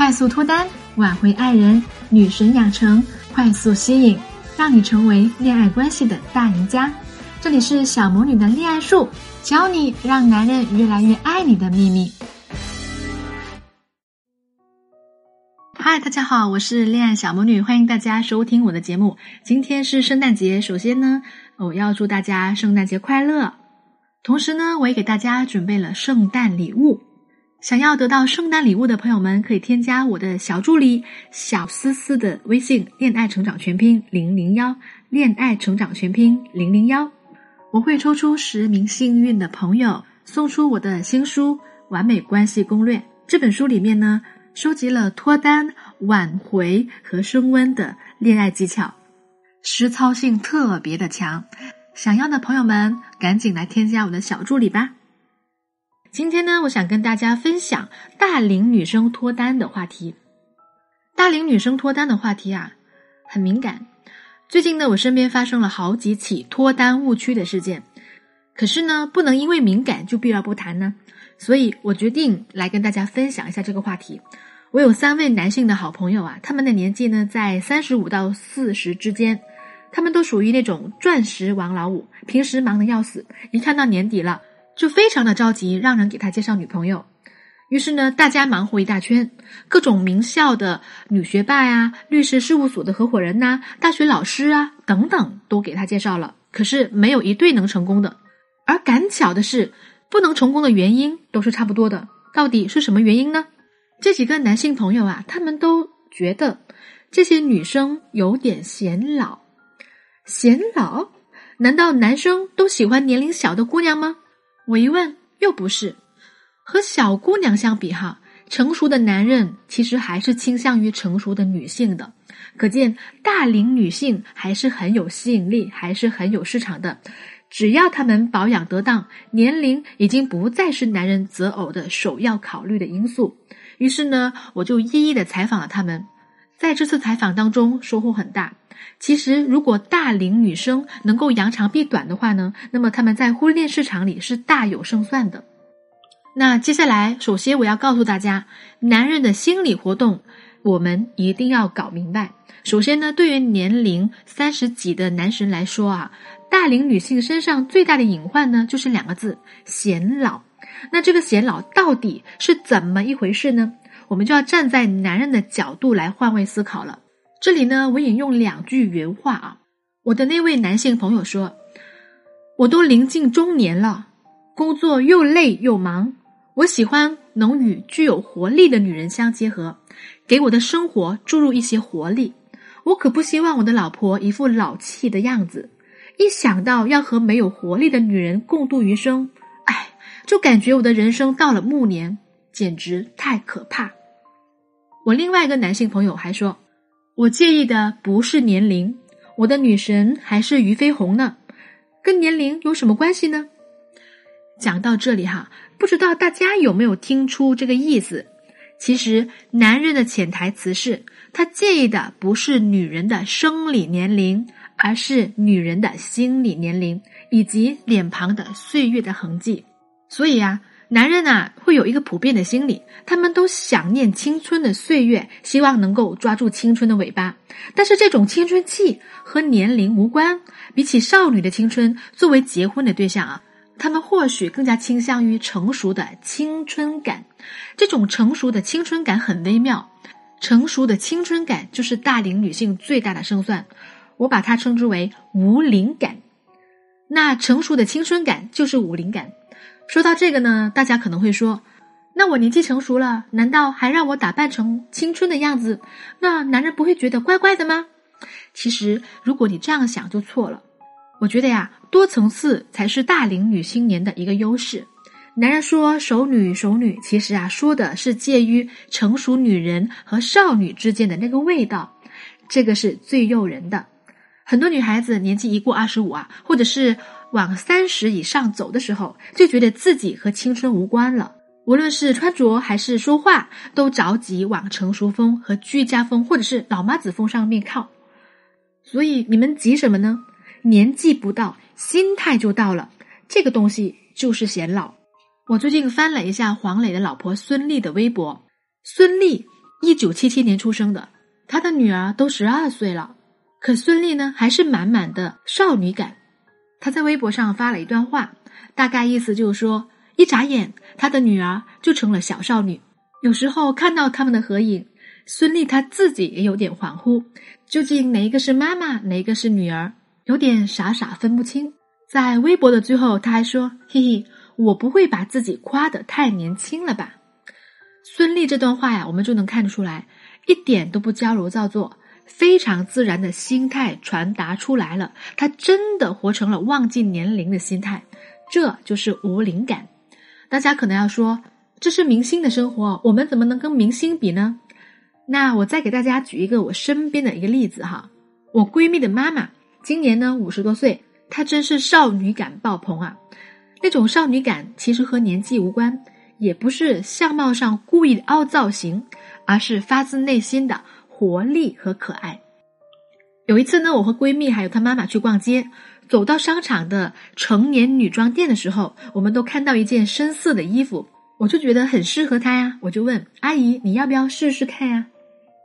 快速脱单，挽回爱人，女神养成，快速吸引，让你成为恋爱关系的大赢家。这里是小魔女的恋爱术，教你让男人越来越爱你的秘密。嗨，大家好，我是恋爱小魔女，欢迎大家收听我的节目。今天是圣诞节，首先呢，我要祝大家圣诞节快乐。同时呢，我也给大家准备了圣诞礼物。想要得到圣诞礼物的朋友们，可以添加我的小助理小思思的微信“恋爱成长全拼零零幺”，恋爱成长全拼零零幺，我会抽出十名幸运的朋友，送出我的新书《完美关系攻略》。这本书里面呢，收集了脱单、挽回和升温的恋爱技巧，实操性特别的强。想要的朋友们，赶紧来添加我的小助理吧。今天呢，我想跟大家分享大龄女生脱单的话题。大龄女生脱单的话题啊，很敏感。最近呢，我身边发生了好几起脱单误区的事件。可是呢，不能因为敏感就避而不谈呢。所以我决定来跟大家分享一下这个话题。我有三位男性的好朋友啊，他们的年纪呢在三十五到四十之间，他们都属于那种钻石王老五，平时忙得要死，一看到年底了。就非常的着急，让人给他介绍女朋友。于是呢，大家忙活一大圈，各种名校的女学霸呀、律师事务所的合伙人呐、大学老师啊等等，都给他介绍了。可是没有一对能成功的。而赶巧的是，不能成功的原因都是差不多的。到底是什么原因呢？这几个男性朋友啊，他们都觉得这些女生有点显老。显老？难道男生都喜欢年龄小的姑娘吗？我一问，又不是和小姑娘相比，哈，成熟的男人其实还是倾向于成熟的女性的。可见大龄女性还是很有吸引力，还是很有市场的。只要他们保养得当，年龄已经不再是男人择偶的首要考虑的因素。于是呢，我就一一的采访了他们。在这次采访当中，收获很大。其实，如果大龄女生能够扬长避短的话呢，那么他们在婚恋市场里是大有胜算的。那接下来，首先我要告诉大家，男人的心理活动，我们一定要搞明白。首先呢，对于年龄三十几的男神来说啊，大龄女性身上最大的隐患呢，就是两个字：显老。那这个显老到底是怎么一回事呢？我们就要站在男人的角度来换位思考了。这里呢，我引用两句原话啊。我的那位男性朋友说：“我都临近中年了，工作又累又忙，我喜欢能与具有活力的女人相结合，给我的生活注入一些活力。我可不希望我的老婆一副老气的样子。一想到要和没有活力的女人共度余生，哎，就感觉我的人生到了暮年，简直太可怕。”我另外一个男性朋友还说，我介意的不是年龄，我的女神还是俞飞鸿呢，跟年龄有什么关系呢？讲到这里哈，不知道大家有没有听出这个意思？其实男人的潜台词是他介意的不是女人的生理年龄，而是女人的心理年龄以及脸庞的岁月的痕迹。所以啊。男人呐，会有一个普遍的心理，他们都想念青春的岁月，希望能够抓住青春的尾巴。但是这种青春期和年龄无关，比起少女的青春作为结婚的对象啊，他们或许更加倾向于成熟的青春感。这种成熟的青春感很微妙，成熟的青春感就是大龄女性最大的胜算。我把它称之为无龄感。那成熟的青春感就是无龄感。说到这个呢，大家可能会说：“那我年纪成熟了，难道还让我打扮成青春的样子？那男人不会觉得怪怪的吗？”其实，如果你这样想就错了。我觉得呀，多层次才是大龄女青年的一个优势。男人说“熟女，熟女”，其实啊，说的是介于成熟女人和少女之间的那个味道，这个是最诱人的。很多女孩子年纪一过二十五啊，或者是。往三十以上走的时候，就觉得自己和青春无关了。无论是穿着还是说话，都着急往成熟风和居家风，或者是老妈子风上面靠。所以你们急什么呢？年纪不到，心态就到了。这个东西就是显老。我最近翻了一下黄磊的老婆孙俪的微博，孙俪一九七七年出生的，他的女儿都十二岁了，可孙俪呢还是满满的少女感。他在微博上发了一段话，大概意思就是说，一眨眼，他的女儿就成了小少女。有时候看到他们的合影，孙俪她自己也有点恍惚，究竟哪一个是妈妈，哪一个是女儿，有点傻傻分不清。在微博的最后，他还说：“嘿嘿，我不会把自己夸得太年轻了吧？”孙俪这段话呀，我们就能看得出来，一点都不娇柔造作，非常自然的心态传达出来了。她真的活成了忘记年龄的心态，这就是无灵感。大家可能要说。这是明星的生活，我们怎么能跟明星比呢？那我再给大家举一个我身边的一个例子哈，我闺蜜的妈妈今年呢五十多岁，她真是少女感爆棚啊！那种少女感其实和年纪无关，也不是相貌上故意凹造型，而是发自内心的活力和可爱。有一次呢，我和闺蜜还有她妈妈去逛街，走到商场的成年女装店的时候，我们都看到一件深色的衣服。我就觉得很适合她呀，我就问阿姨你要不要试试看呀？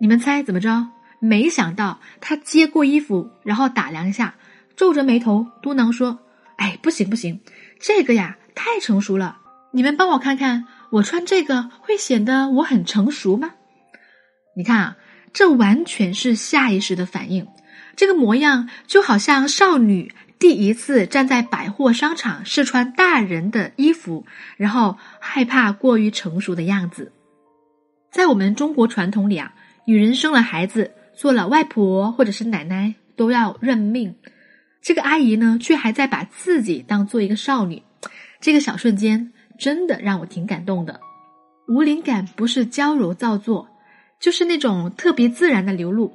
你们猜怎么着？没想到她接过衣服，然后打量一下，皱着眉头嘟囔说：“哎，不行不行，这个呀太成熟了。你们帮我看看，我穿这个会显得我很成熟吗？”你看啊，这完全是下意识的反应，这个模样就好像少女。第一次站在百货商场试穿大人的衣服，然后害怕过于成熟的样子。在我们中国传统里啊，女人生了孩子，做了外婆或者是奶奶都要认命。这个阿姨呢，却还在把自己当做一个少女。这个小瞬间真的让我挺感动的。无灵感不是娇柔造作，就是那种特别自然的流露。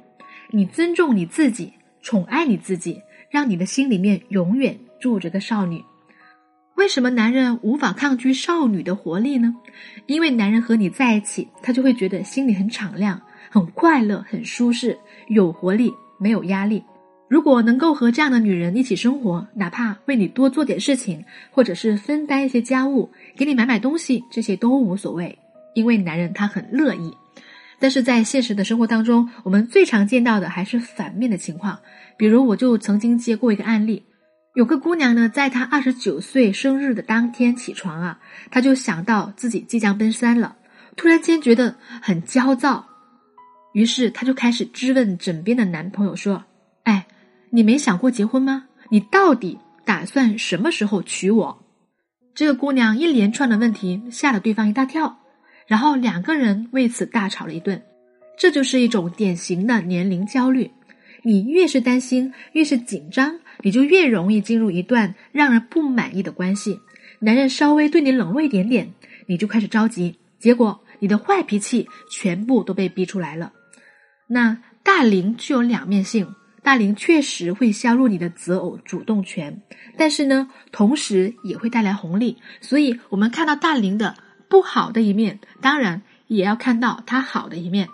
你尊重你自己，宠爱你自己。让你的心里面永远住着个少女。为什么男人无法抗拒少女的活力呢？因为男人和你在一起，他就会觉得心里很敞亮、很快乐、很舒适，有活力，没有压力。如果能够和这样的女人一起生活，哪怕为你多做点事情，或者是分担一些家务，给你买买东西，这些都无所谓，因为男人他很乐意。但是在现实的生活当中，我们最常见到的还是反面的情况。比如，我就曾经接过一个案例，有个姑娘呢，在她二十九岁生日的当天起床啊，她就想到自己即将奔三了，突然间觉得很焦躁，于是她就开始质问枕边的男朋友说：“哎，你没想过结婚吗？你到底打算什么时候娶我？”这个姑娘一连串的问题吓了对方一大跳。然后两个人为此大吵了一顿，这就是一种典型的年龄焦虑。你越是担心，越是紧张，你就越容易进入一段让人不满意的关系。男人稍微对你冷落一点点，你就开始着急，结果你的坏脾气全部都被逼出来了。那大龄具有两面性，大龄确实会削弱你的择偶主动权，但是呢，同时也会带来红利。所以，我们看到大龄的。不好的一面，当然也要看到它好的一面。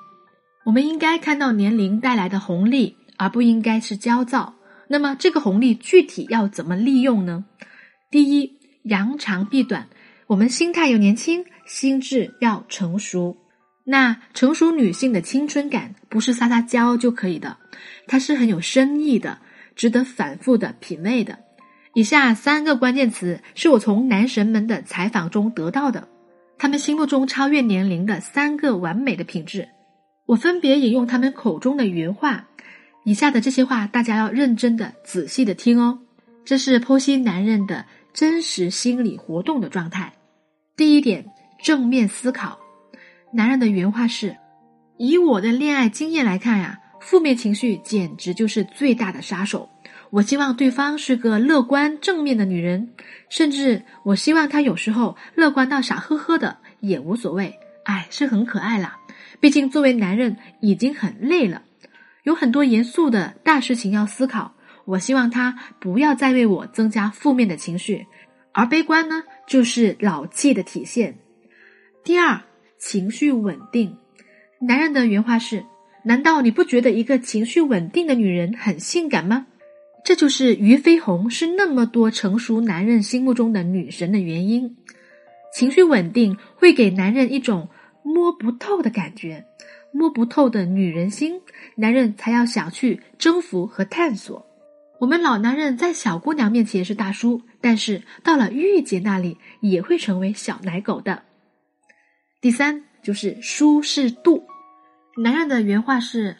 我们应该看到年龄带来的红利，而不应该是焦躁。那么，这个红利具体要怎么利用呢？第一，扬长避短。我们心态要年轻，心智要成熟。那成熟女性的青春感不是撒撒娇就可以的，它是很有深意的，值得反复的品味的。以下三个关键词是我从男神们的采访中得到的。他们心目中超越年龄的三个完美的品质，我分别引用他们口中的原话。以下的这些话，大家要认真的、仔细的听哦。这是剖析男人的真实心理活动的状态。第一点，正面思考。男人的原话是：以我的恋爱经验来看呀，负面情绪简直就是最大的杀手。我希望对方是个乐观正面的女人，甚至我希望她有时候乐观到傻呵呵的也无所谓，哎，是很可爱啦。毕竟作为男人已经很累了，有很多严肃的大事情要思考。我希望他不要再为我增加负面的情绪，而悲观呢，就是老气的体现。第二，情绪稳定。男人的原话是：难道你不觉得一个情绪稳定的女人很性感吗？这就是俞飞鸿是那么多成熟男人心目中的女神的原因。情绪稳定会给男人一种摸不透的感觉，摸不透的女人心，男人才要想去征服和探索。我们老男人在小姑娘面前是大叔，但是到了御姐那里也会成为小奶狗的。第三就是舒适度，男人的原话是：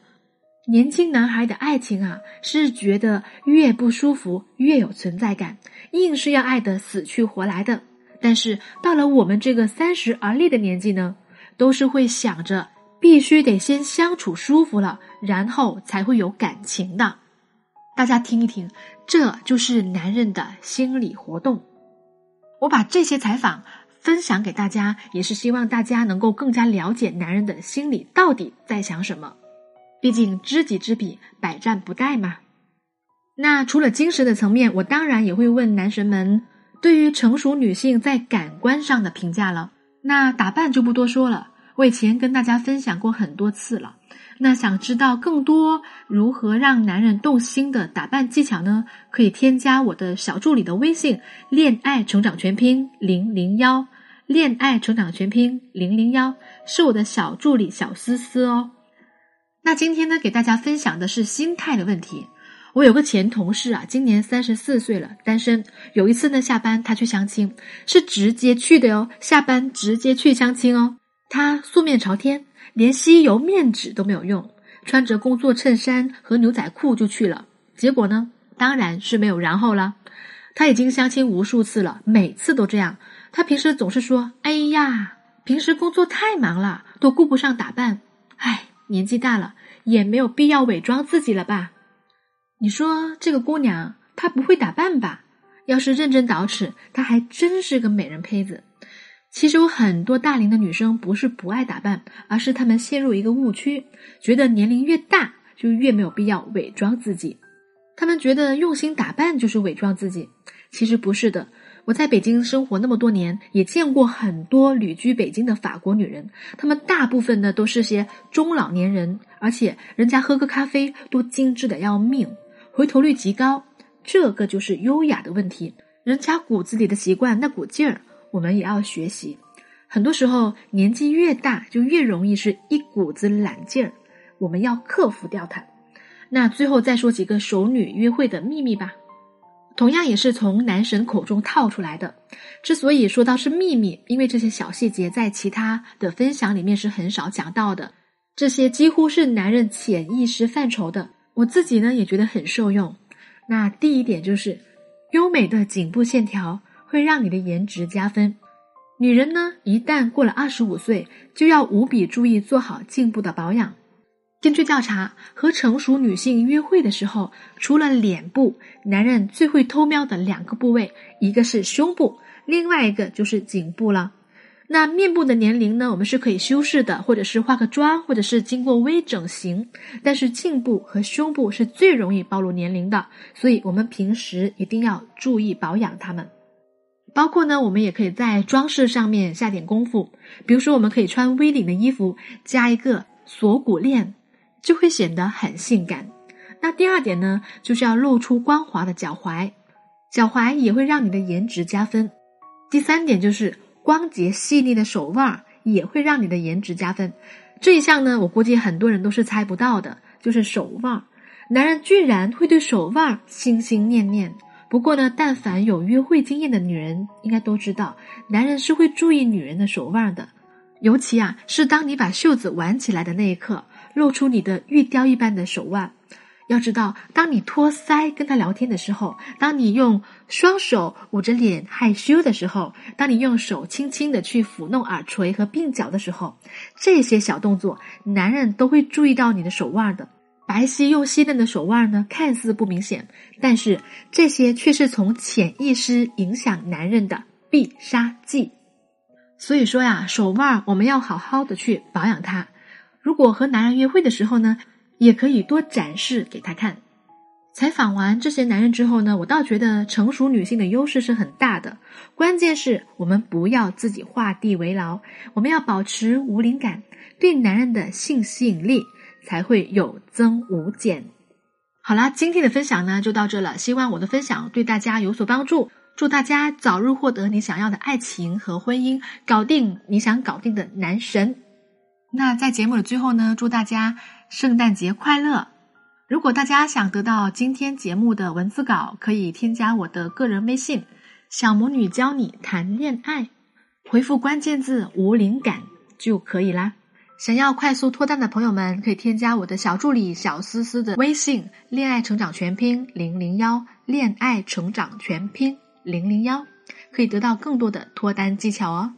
年轻男孩的爱情啊，是觉得越不舒服越有存在感，硬是要爱的死去活来的。但是到了我们这个三十而立的年纪呢，都是会想着必须得先相处舒服了，然后才会有感情的。大家听一听，这就是男人的心理活动。我把这些采访分享给大家，也是希望大家能够更加了解男人的心理到底在想什么。毕竟知己知彼，百战不殆嘛。那除了精神的层面，我当然也会问男神们对于成熟女性在感官上的评价了。那打扮就不多说了，我以前跟大家分享过很多次了。那想知道更多如何让男人动心的打扮技巧呢？可以添加我的小助理的微信“恋爱成长全拼零零幺”，恋爱成长全拼零零幺是我的小助理小思思哦。那今天呢，给大家分享的是心态的问题。我有个前同事啊，今年三十四岁了，单身。有一次呢，下班他去相亲，是直接去的哦，下班直接去相亲哦。他素面朝天。连吸油面纸都没有用，穿着工作衬衫和牛仔裤就去了。结果呢，当然是没有然后了。他已经相亲无数次了，每次都这样。他平时总是说：“哎呀，平时工作太忙了，都顾不上打扮。哎，年纪大了，也没有必要伪装自己了吧？”你说这个姑娘她不会打扮吧？要是认真捯饬，她还真是个美人胚子。其实有很多大龄的女生不是不爱打扮，而是她们陷入一个误区，觉得年龄越大就越没有必要伪装自己。她们觉得用心打扮就是伪装自己，其实不是的。我在北京生活那么多年，也见过很多旅居北京的法国女人，她们大部分呢都是些中老年人，而且人家喝个咖啡都精致的要命，回头率极高。这个就是优雅的问题，人家骨子里的习惯那股劲儿。我们也要学习，很多时候年纪越大，就越容易是一股子懒劲儿，我们要克服掉它。那最后再说几个熟女约会的秘密吧，同样也是从男神口中套出来的。之所以说到是秘密，因为这些小细节在其他的分享里面是很少讲到的，这些几乎是男人潜意识范畴的。我自己呢也觉得很受用。那第一点就是优美的颈部线条。会让你的颜值加分。女人呢，一旦过了二十五岁，就要无比注意做好颈部的保养。根据调查，和成熟女性约会的时候，除了脸部，男人最会偷瞄的两个部位，一个是胸部，另外一个就是颈部了。那面部的年龄呢，我们是可以修饰的，或者是化个妆，或者是经过微整形。但是颈部和胸部是最容易暴露年龄的，所以我们平时一定要注意保养它们。包括呢，我们也可以在装饰上面下点功夫。比如说，我们可以穿 V 领的衣服，加一个锁骨链，就会显得很性感。那第二点呢，就是要露出光滑的脚踝，脚踝也会让你的颜值加分。第三点就是光洁细腻的手腕儿，也会让你的颜值加分。这一项呢，我估计很多人都是猜不到的，就是手腕儿，男人居然会对手腕儿心心念念。不过呢，但凡有约会经验的女人，应该都知道，男人是会注意女人的手腕的。尤其啊，是当你把袖子挽起来的那一刻，露出你的玉雕一般的手腕。要知道，当你托腮跟他聊天的时候，当你用双手捂着脸害羞的时候，当你用手轻轻的去抚弄耳垂和鬓角的时候，这些小动作，男人都会注意到你的手腕的。白皙又细嫩的手腕呢，看似不明显，但是这些却是从潜意识影响男人的必杀技。所以说呀，手腕我们要好好的去保养它。如果和男人约会的时候呢，也可以多展示给他看。采访完这些男人之后呢，我倒觉得成熟女性的优势是很大的。关键是我们不要自己画地为牢，我们要保持无灵感，对男人的性吸引力。才会有增无减。好啦，今天的分享呢就到这了。希望我的分享对大家有所帮助。祝大家早日获得你想要的爱情和婚姻，搞定你想搞定的男神。那在节目的最后呢，祝大家圣诞节快乐！如果大家想得到今天节目的文字稿，可以添加我的个人微信“小魔女教你谈恋爱”，回复关键字“无灵感”就可以啦。想要快速脱单的朋友们，可以添加我的小助理小思思的微信“恋爱成长全拼零零幺”，恋爱成长全拼零零幺，可以得到更多的脱单技巧哦。